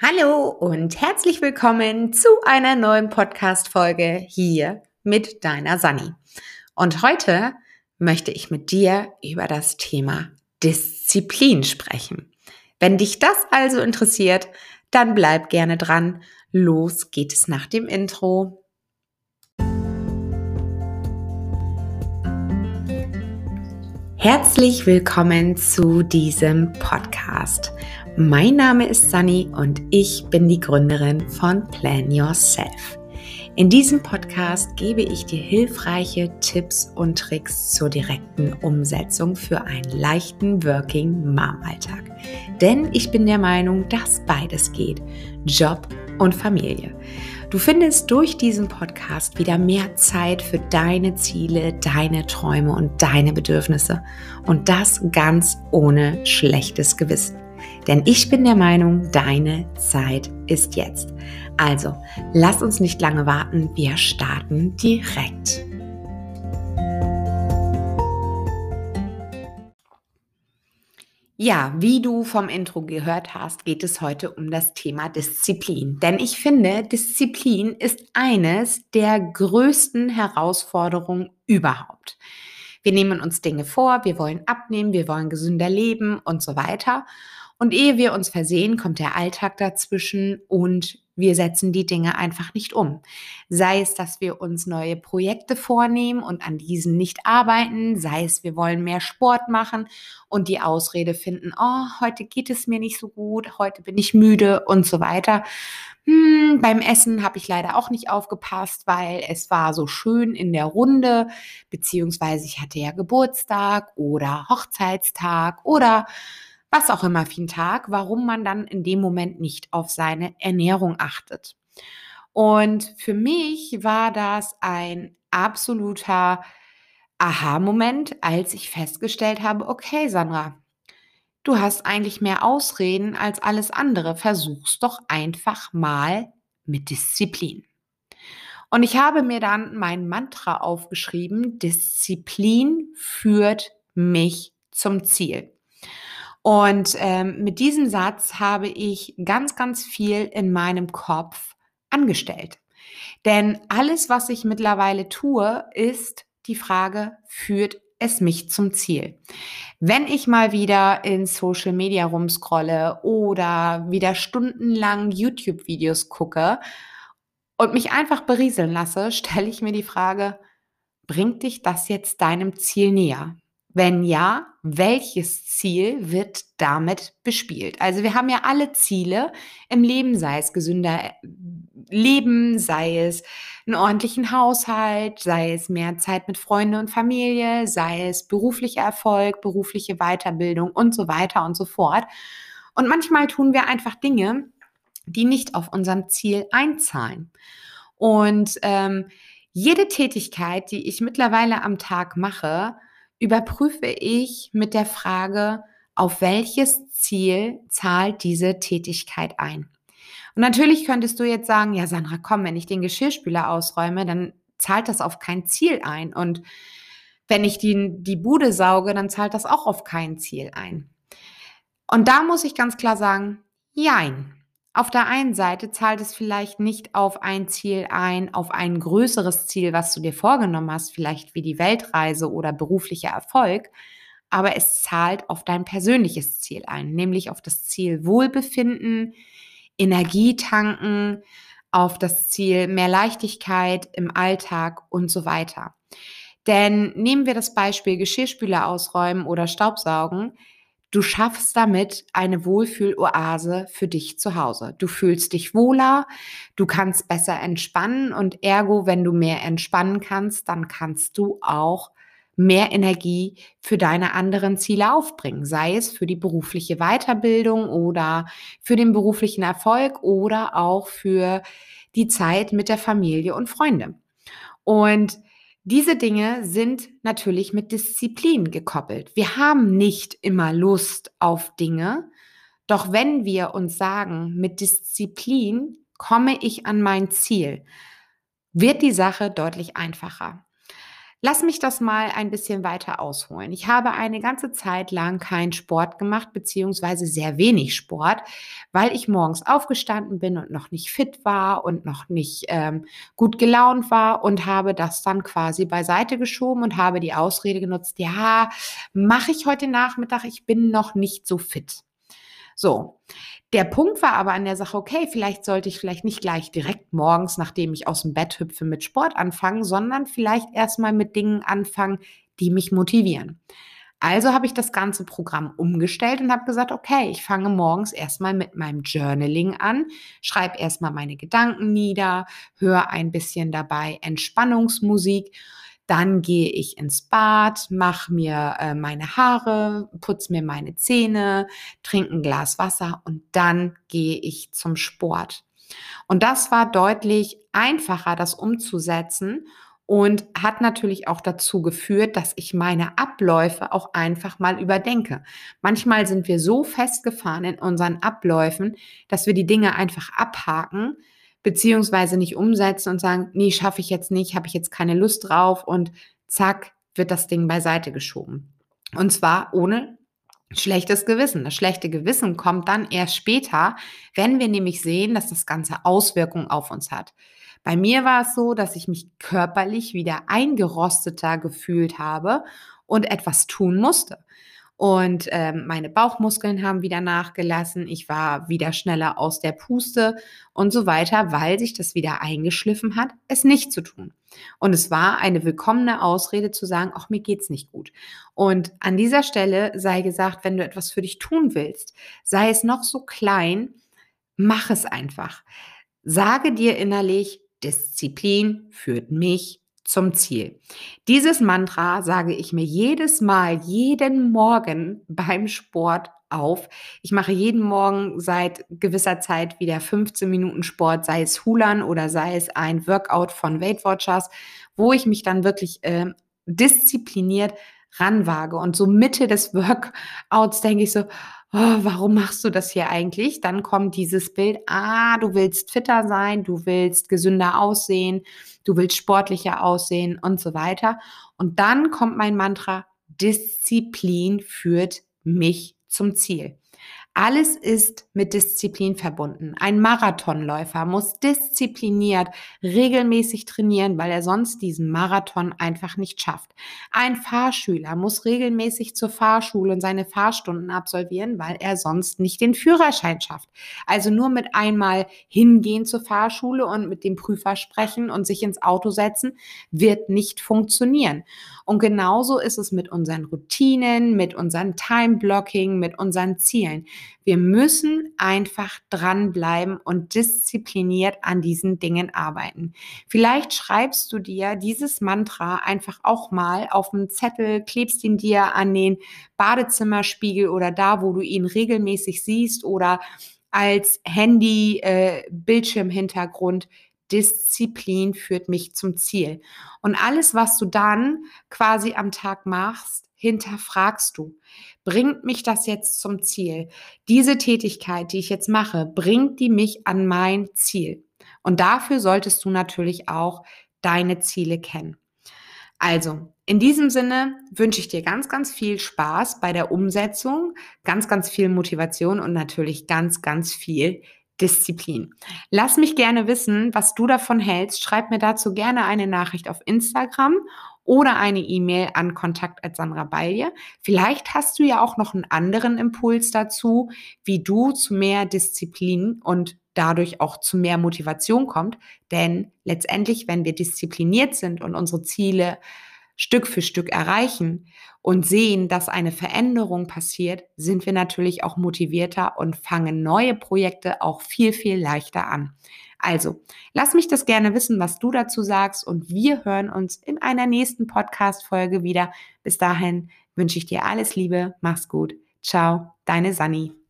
Hallo und herzlich willkommen zu einer neuen Podcast-Folge hier mit deiner Sani. Und heute möchte ich mit dir über das Thema Disziplin sprechen. Wenn dich das also interessiert, dann bleib gerne dran. Los geht es nach dem Intro. Herzlich willkommen zu diesem Podcast. Mein Name ist Sunny und ich bin die Gründerin von Plan Yourself. In diesem Podcast gebe ich dir hilfreiche Tipps und Tricks zur direkten Umsetzung für einen leichten Working Mom Alltag. Denn ich bin der Meinung, dass beides geht. Job und Familie. Du findest durch diesen Podcast wieder mehr Zeit für deine Ziele, deine Träume und deine Bedürfnisse. Und das ganz ohne schlechtes Gewissen. Denn ich bin der Meinung, deine Zeit ist jetzt. Also, lass uns nicht lange warten, wir starten direkt. Ja, wie du vom Intro gehört hast, geht es heute um das Thema Disziplin. Denn ich finde, Disziplin ist eines der größten Herausforderungen überhaupt. Wir nehmen uns Dinge vor, wir wollen abnehmen, wir wollen gesünder leben und so weiter. Und ehe wir uns versehen, kommt der Alltag dazwischen und wir setzen die Dinge einfach nicht um. Sei es, dass wir uns neue Projekte vornehmen und an diesen nicht arbeiten, sei es, wir wollen mehr Sport machen und die Ausrede finden, oh, heute geht es mir nicht so gut, heute bin ich müde und so weiter. Hm, beim Essen habe ich leider auch nicht aufgepasst, weil es war so schön in der Runde, beziehungsweise ich hatte ja Geburtstag oder Hochzeitstag oder was auch immer für einen Tag, warum man dann in dem Moment nicht auf seine Ernährung achtet. Und für mich war das ein absoluter Aha-Moment, als ich festgestellt habe, okay, Sandra, du hast eigentlich mehr Ausreden als alles andere. Versuch's doch einfach mal mit Disziplin. Und ich habe mir dann mein Mantra aufgeschrieben, Disziplin führt mich zum Ziel. Und ähm, mit diesem Satz habe ich ganz, ganz viel in meinem Kopf angestellt. Denn alles, was ich mittlerweile tue, ist die Frage, führt es mich zum Ziel? Wenn ich mal wieder in Social Media rumscrolle oder wieder stundenlang YouTube-Videos gucke und mich einfach berieseln lasse, stelle ich mir die Frage, bringt dich das jetzt deinem Ziel näher? Wenn ja, welches Ziel wird damit bespielt? Also wir haben ja alle Ziele im Leben, sei es gesünder äh, Leben, sei es einen ordentlichen Haushalt, sei es mehr Zeit mit Freunden und Familie, sei es beruflicher Erfolg, berufliche Weiterbildung und so weiter und so fort. Und manchmal tun wir einfach Dinge, die nicht auf unserem Ziel einzahlen. Und ähm, jede Tätigkeit, die ich mittlerweile am Tag mache, überprüfe ich mit der Frage, auf welches Ziel zahlt diese Tätigkeit ein? Und natürlich könntest du jetzt sagen, ja Sandra, komm, wenn ich den Geschirrspüler ausräume, dann zahlt das auf kein Ziel ein. Und wenn ich die, die Bude sauge, dann zahlt das auch auf kein Ziel ein. Und da muss ich ganz klar sagen, jein. Auf der einen Seite zahlt es vielleicht nicht auf ein Ziel ein, auf ein größeres Ziel, was du dir vorgenommen hast, vielleicht wie die Weltreise oder beruflicher Erfolg, aber es zahlt auf dein persönliches Ziel ein, nämlich auf das Ziel Wohlbefinden, Energie tanken, auf das Ziel mehr Leichtigkeit im Alltag und so weiter. Denn nehmen wir das Beispiel Geschirrspüler ausräumen oder Staubsaugen. Du schaffst damit eine Wohlfühloase für dich zu Hause. Du fühlst dich wohler, du kannst besser entspannen und ergo, wenn du mehr entspannen kannst, dann kannst du auch mehr Energie für deine anderen Ziele aufbringen, sei es für die berufliche Weiterbildung oder für den beruflichen Erfolg oder auch für die Zeit mit der Familie und Freunde. Und diese Dinge sind natürlich mit Disziplin gekoppelt. Wir haben nicht immer Lust auf Dinge, doch wenn wir uns sagen, mit Disziplin komme ich an mein Ziel, wird die Sache deutlich einfacher. Lass mich das mal ein bisschen weiter ausholen. Ich habe eine ganze Zeit lang keinen Sport gemacht, beziehungsweise sehr wenig Sport, weil ich morgens aufgestanden bin und noch nicht fit war und noch nicht ähm, gut gelaunt war und habe das dann quasi beiseite geschoben und habe die Ausrede genutzt, ja, mache ich heute Nachmittag, ich bin noch nicht so fit. So, der Punkt war aber an der Sache, okay, vielleicht sollte ich vielleicht nicht gleich direkt morgens, nachdem ich aus dem Bett hüpfe, mit Sport anfangen, sondern vielleicht erstmal mit Dingen anfangen, die mich motivieren. Also habe ich das ganze Programm umgestellt und habe gesagt, okay, ich fange morgens erstmal mit meinem Journaling an, schreibe erstmal meine Gedanken nieder, höre ein bisschen dabei Entspannungsmusik dann gehe ich ins Bad, mache mir äh, meine Haare, putze mir meine Zähne, trinke ein Glas Wasser und dann gehe ich zum Sport. Und das war deutlich einfacher, das umzusetzen und hat natürlich auch dazu geführt, dass ich meine Abläufe auch einfach mal überdenke. Manchmal sind wir so festgefahren in unseren Abläufen, dass wir die Dinge einfach abhaken, beziehungsweise nicht umsetzen und sagen, nee, schaffe ich jetzt nicht, habe ich jetzt keine Lust drauf und zack, wird das Ding beiseite geschoben. Und zwar ohne schlechtes Gewissen. Das schlechte Gewissen kommt dann erst später, wenn wir nämlich sehen, dass das Ganze Auswirkungen auf uns hat. Bei mir war es so, dass ich mich körperlich wieder eingerosteter gefühlt habe und etwas tun musste. Und ähm, meine Bauchmuskeln haben wieder nachgelassen. Ich war wieder schneller aus der Puste und so weiter, weil sich das wieder eingeschliffen hat, es nicht zu tun. Und es war eine willkommene Ausrede zu sagen, ach, mir geht's nicht gut. Und an dieser Stelle sei gesagt, wenn du etwas für dich tun willst, sei es noch so klein, mach es einfach. Sage dir innerlich, Disziplin führt mich zum Ziel. Dieses Mantra sage ich mir jedes Mal, jeden Morgen beim Sport auf. Ich mache jeden Morgen seit gewisser Zeit wieder 15 Minuten Sport, sei es Hulan oder sei es ein Workout von Weight Watchers, wo ich mich dann wirklich äh, diszipliniert ranwage. Und so Mitte des Workouts denke ich so, oh, warum machst du das hier eigentlich? Dann kommt dieses Bild, ah, du willst fitter sein, du willst gesünder aussehen, du willst sportlicher aussehen und so weiter. Und dann kommt mein Mantra, Disziplin führt mich zum Ziel. Alles ist mit Disziplin verbunden. Ein Marathonläufer muss diszipliniert regelmäßig trainieren, weil er sonst diesen Marathon einfach nicht schafft. Ein Fahrschüler muss regelmäßig zur Fahrschule und seine Fahrstunden absolvieren, weil er sonst nicht den Führerschein schafft. Also nur mit einmal hingehen zur Fahrschule und mit dem Prüfer sprechen und sich ins Auto setzen, wird nicht funktionieren. Und genauso ist es mit unseren Routinen, mit unserem Time-Blocking, mit unseren Zielen. Wir müssen einfach dranbleiben und diszipliniert an diesen Dingen arbeiten. Vielleicht schreibst du dir dieses Mantra einfach auch mal auf einen Zettel, klebst ihn dir an den Badezimmerspiegel oder da, wo du ihn regelmäßig siehst oder als Handy-Bildschirmhintergrund äh, Disziplin führt mich zum Ziel. Und alles, was du dann quasi am Tag machst, hinterfragst du. Bringt mich das jetzt zum Ziel? Diese Tätigkeit, die ich jetzt mache, bringt die mich an mein Ziel? Und dafür solltest du natürlich auch deine Ziele kennen. Also, in diesem Sinne wünsche ich dir ganz, ganz viel Spaß bei der Umsetzung, ganz, ganz viel Motivation und natürlich ganz, ganz viel Disziplin. Lass mich gerne wissen, was du davon hältst. Schreib mir dazu gerne eine Nachricht auf Instagram oder eine E-Mail an Kontakt@sandra Balje. Vielleicht hast du ja auch noch einen anderen Impuls dazu, wie du zu mehr Disziplin und dadurch auch zu mehr Motivation kommt. Denn letztendlich, wenn wir diszipliniert sind und unsere Ziele Stück für Stück erreichen und sehen, dass eine Veränderung passiert, sind wir natürlich auch motivierter und fangen neue Projekte auch viel, viel leichter an. Also, lass mich das gerne wissen, was du dazu sagst und wir hören uns in einer nächsten Podcast-Folge wieder. Bis dahin wünsche ich dir alles Liebe, mach's gut. Ciao, deine Sani.